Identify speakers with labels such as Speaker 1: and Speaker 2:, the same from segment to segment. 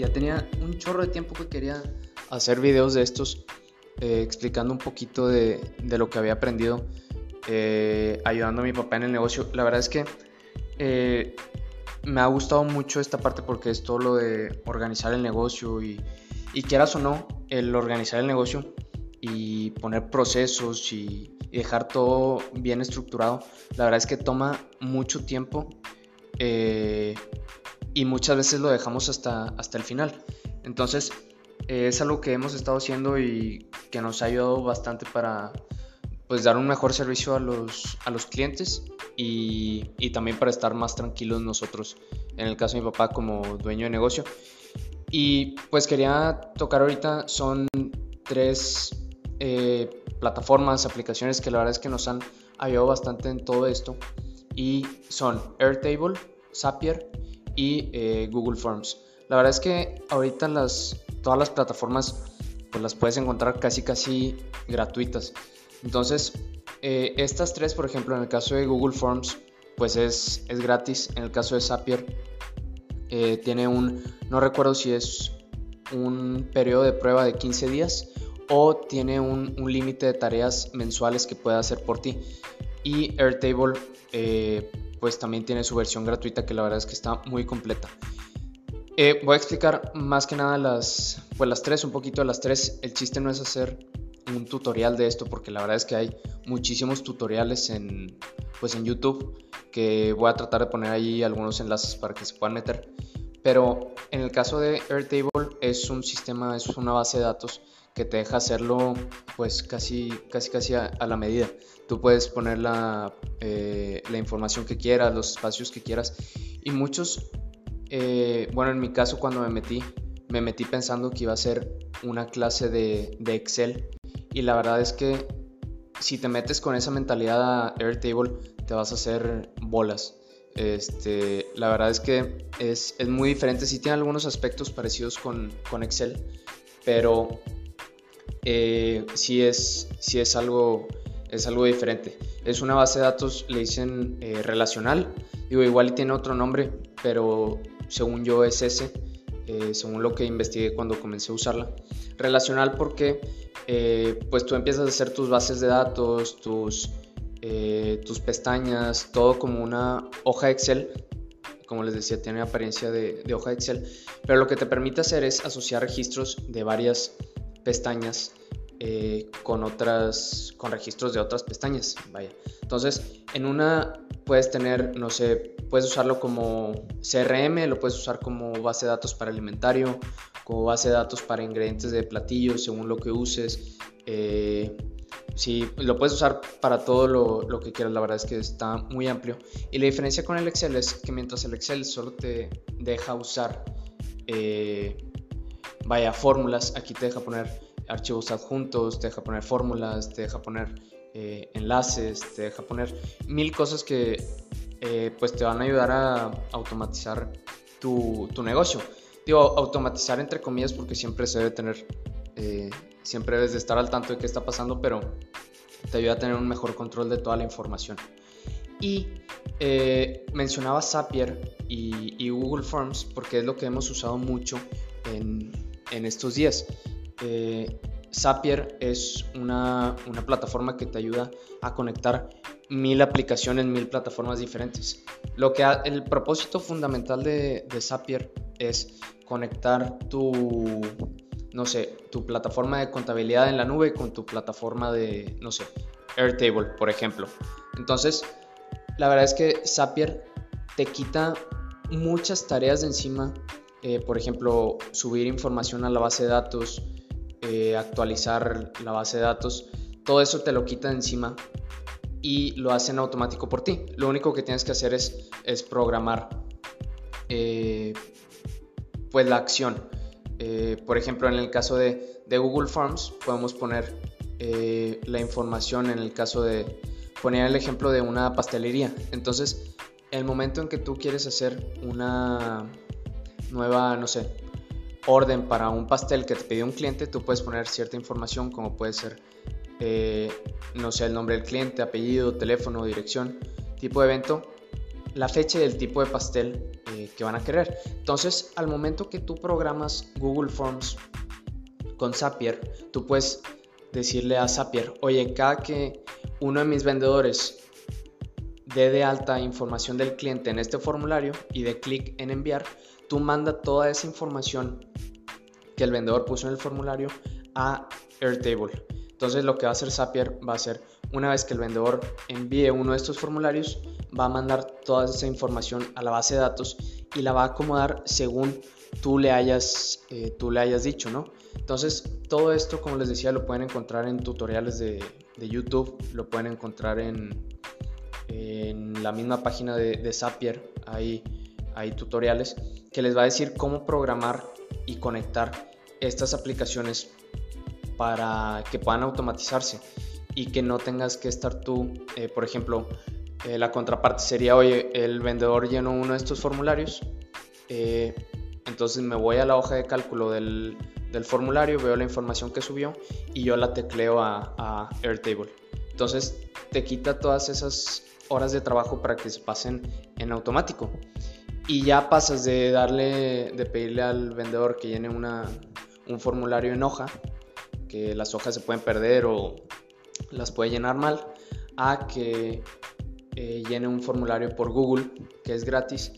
Speaker 1: ya tenía un chorro de tiempo que quería hacer videos de estos, eh, explicando un poquito de, de, lo que había aprendido, eh, ayudando a mi papá en el negocio. La verdad es que eh, me ha gustado mucho esta parte porque es todo lo de organizar el negocio y, y quieras o no, el organizar el negocio y poner procesos y, dejar todo bien estructurado, la verdad es que toma mucho tiempo eh, y muchas veces lo dejamos hasta, hasta el final. Entonces, eh, es algo que hemos estado haciendo y que nos ha ayudado bastante para pues, dar un mejor servicio a los, a los clientes y, y también para estar más tranquilos nosotros, en el caso de mi papá como dueño de negocio. Y pues quería tocar ahorita, son tres eh, plataformas, aplicaciones que la verdad es que nos han ayudado bastante en todo esto. Y son Airtable, Zapier y eh, Google Forms. La verdad es que ahorita las, todas las plataformas pues las puedes encontrar casi casi gratuitas. Entonces, eh, estas tres, por ejemplo, en el caso de Google Forms, pues es, es gratis. En el caso de Zapier, tiene un, no recuerdo si es un periodo de prueba de 15 días o tiene un, límite de tareas mensuales que puede hacer por ti. Y Airtable eh, pues también tiene su versión gratuita que la verdad es que está muy completa. Eh, voy a explicar más que nada las, pues las tres, un poquito de las tres. El chiste no es hacer un tutorial de esto porque la verdad es que hay muchísimos tutoriales en, pues en YouTube que voy a tratar de poner ahí algunos enlaces para que se puedan meter. Pero en el caso de Airtable es un sistema, es una base de datos que te deja hacerlo pues casi casi casi a, la medida. Tú puedes poner la, eh, la, información que quieras, los espacios que quieras y muchos, eh, bueno en mi caso cuando me metí, me metí pensando que iba a ser una clase de, de Excel y la verdad es que si te metes con esa mentalidad a Airtable te vas a hacer bolas. Este, la verdad es que es, es muy diferente, sí tiene algunos aspectos parecidos con, con Excel, pero eh, sí, es, es, algo, es algo diferente. Es una base de datos, le dicen eh, relacional. Digo, igual y tiene otro nombre, pero según yo es ese, eh, según lo que investigué cuando comencé a usarla. Relacional porque eh, pues tú empiezas a hacer tus bases de datos, tus, tus pestañas, todo como una hoja Excel como les decía, tiene apariencia de, de, hoja Excel, pero lo que te permite hacer es asociar registros de varias pestañas eh, con otras con registros de otras pestañas vaya entonces en una puedes tener no sé puedes usarlo como CRM lo puedes usar como base de datos para alimentario como base de datos para ingredientes de platillos según lo que uses eh, sí, lo puedes usar para todo lo, lo, que quieras, la verdad es que está muy amplio. Y la diferencia con el Excel es que mientras el Excel solo te deja usar eh, vaya, fórmulas, aquí te deja poner archivos adjuntos, te deja poner fórmulas, te deja poner eh, enlaces, te deja poner mil cosas que eh, pues te van a ayudar a automatizar tu, tu, negocio. Digo, automatizar entre comillas porque siempre se debe tener, eh, siempre debes de estar al tanto de qué está pasando, pero te ayuda a tener un mejor control de toda la información. Y mencionaba Zapier y, y Google Forms porque es lo que hemos usado mucho en, en estos días. Eh, Zapier es una, plataforma que te ayuda a conectar mil aplicaciones, mil plataformas diferentes. Lo que el propósito fundamental de, de Zapier es conectar tu, no sé, tu plataforma de contabilidad en la nube con tu plataforma de, no sé, Airtable, por ejemplo. Entonces, la verdad es que Zapier te quita muchas tareas de encima eh, por ejemplo, subir información a la base de datos, eh, actualizar la base de datos, todo eso te lo quita encima y lo hacen automático por ti. Lo único que tienes que hacer es, es programar eh, pues la acción. por ejemplo, en el caso de, de Google Forms, podemos poner la información en el caso de poner el ejemplo de una pastelería. Entonces, el momento en que tú quieres hacer una nueva, no sé, orden para un pastel que te pidió un cliente, tú puedes poner cierta información como puede ser, eh, no sé, el nombre del cliente, apellido, teléfono, dirección, tipo de evento, la fecha y el tipo de pastel eh, que van a querer. Entonces, al momento que tú programas Google Forms con Zapier, tú puedes decirle a Zapier, oye, cada que uno de mis vendedores dé de alta información del cliente en este formulario y de clic en enviar, tú manda toda esa información que el vendedor puso en el formulario a Airtable. Entonces lo que va a hacer Zapier va a ser, una vez que el vendedor envíe uno de estos formularios, va a mandar toda esa información a la base de datos y la va a acomodar según tú le hayas, eh, tú le hayas dicho, ¿no? Entonces, todo esto, como les decía, lo pueden encontrar en tutoriales de, YouTube, lo pueden encontrar en, en la misma página de, de Zapier, hay, hay tutoriales que les va a decir cómo programar y conectar estas aplicaciones para que puedan automatizarse y que no tengas que estar tú, eh, por ejemplo, eh, la contraparte sería, oye, el vendedor llenó uno de estos formularios, eh, entonces me voy a la hoja de cálculo del, del, formulario, veo la información que subió y yo la tecleo a, a, Airtable. Entonces te quita todas esas horas de trabajo para que se pasen en automático. Y ya pasas de darle, de pedirle al vendedor que llene una, un formulario en hoja, que las hojas se pueden perder o las puede llenar mal, a que eh, llene un formulario por Google, que es gratis,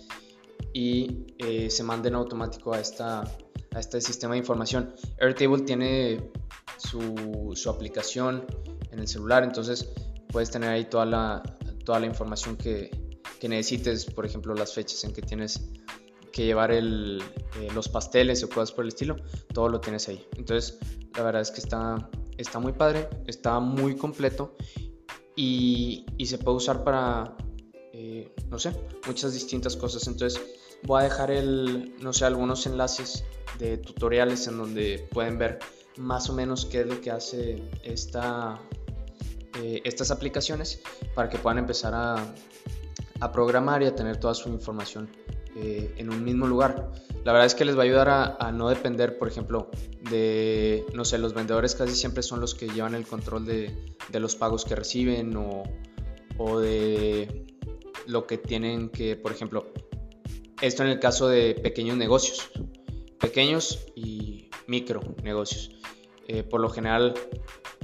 Speaker 1: y eh, se mande en automático a, esta, a este sistema de información. Airtable tiene su, su, aplicación en el celular, entonces puedes tener ahí toda la, toda la información que, que necesites, por ejemplo, las fechas en que tienes que llevar el, eh, los pasteles o cosas por el estilo, todo lo tienes ahí. Entonces, la verdad es que está, está muy padre, está muy completo y, se puede usar para, eh, no sé, muchas distintas cosas. Entonces voy a dejar el, no sé, algunos enlaces de tutoriales en donde pueden ver más o menos qué es lo que hace esta, eh, estas aplicaciones para que puedan empezar a, a, programar y a tener toda su información eh, en un mismo lugar. La verdad es que les va a ayudar a, no depender, por ejemplo, de, no sé, los vendedores casi siempre son los que llevan el control de, los pagos que reciben o, de lo que tienen que, por ejemplo, esto en el caso de pequeños negocios, pequeños y micro negocios. Eh, por lo general,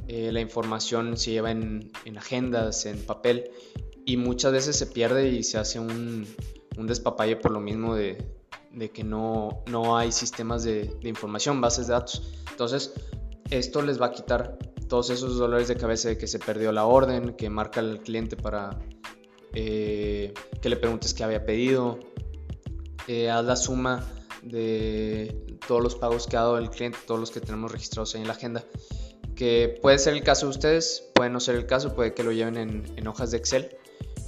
Speaker 1: eh, la información se lleva en, agendas, en papel, y muchas veces se pierde y se hace un, un despapalle por lo mismo de, de que no, no hay sistemas de, de, información, bases de datos. Entonces, esto les va a quitar todos esos dolores de cabeza de que se perdió la orden, que marca el cliente para eh, que le preguntes qué había pedido, eh, haz la suma de todos los pagos que ha dado el cliente, todos los que tenemos registrados ahí en la agenda, que puede ser el caso de ustedes, puede no ser el caso, puede que lo lleven en, en hojas de Excel,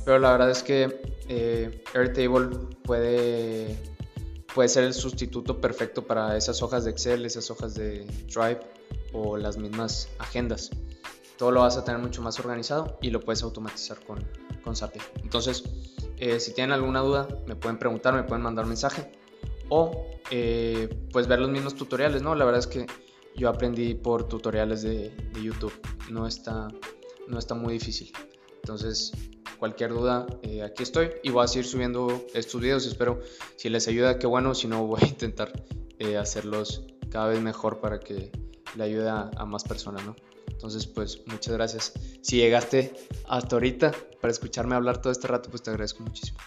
Speaker 1: pero la verdad es que eh, Airtable puede puede ser el sustituto perfecto para esas hojas de Excel, esas hojas de Drive o las mismas agendas. Todo lo vas a tener mucho más organizado y lo puedes automatizar con, con Zapier. Entonces, eh, si tienen alguna duda, me pueden preguntar, me pueden mandar mensaje o eh, pues ver los mismos tutoriales, ¿no? La verdad es que yo aprendí por tutoriales de, de YouTube, no está, no está muy difícil. Entonces, cualquier duda, eh, aquí estoy y voy a seguir subiendo estos videos. Espero si les ayuda, qué bueno. Si no, voy a intentar eh, hacerlos cada vez mejor para que le ayude a, a más personas, ¿no? Entonces, pues muchas gracias. Si llegaste hasta ahorita para escucharme hablar todo este rato, pues te agradezco muchísimo.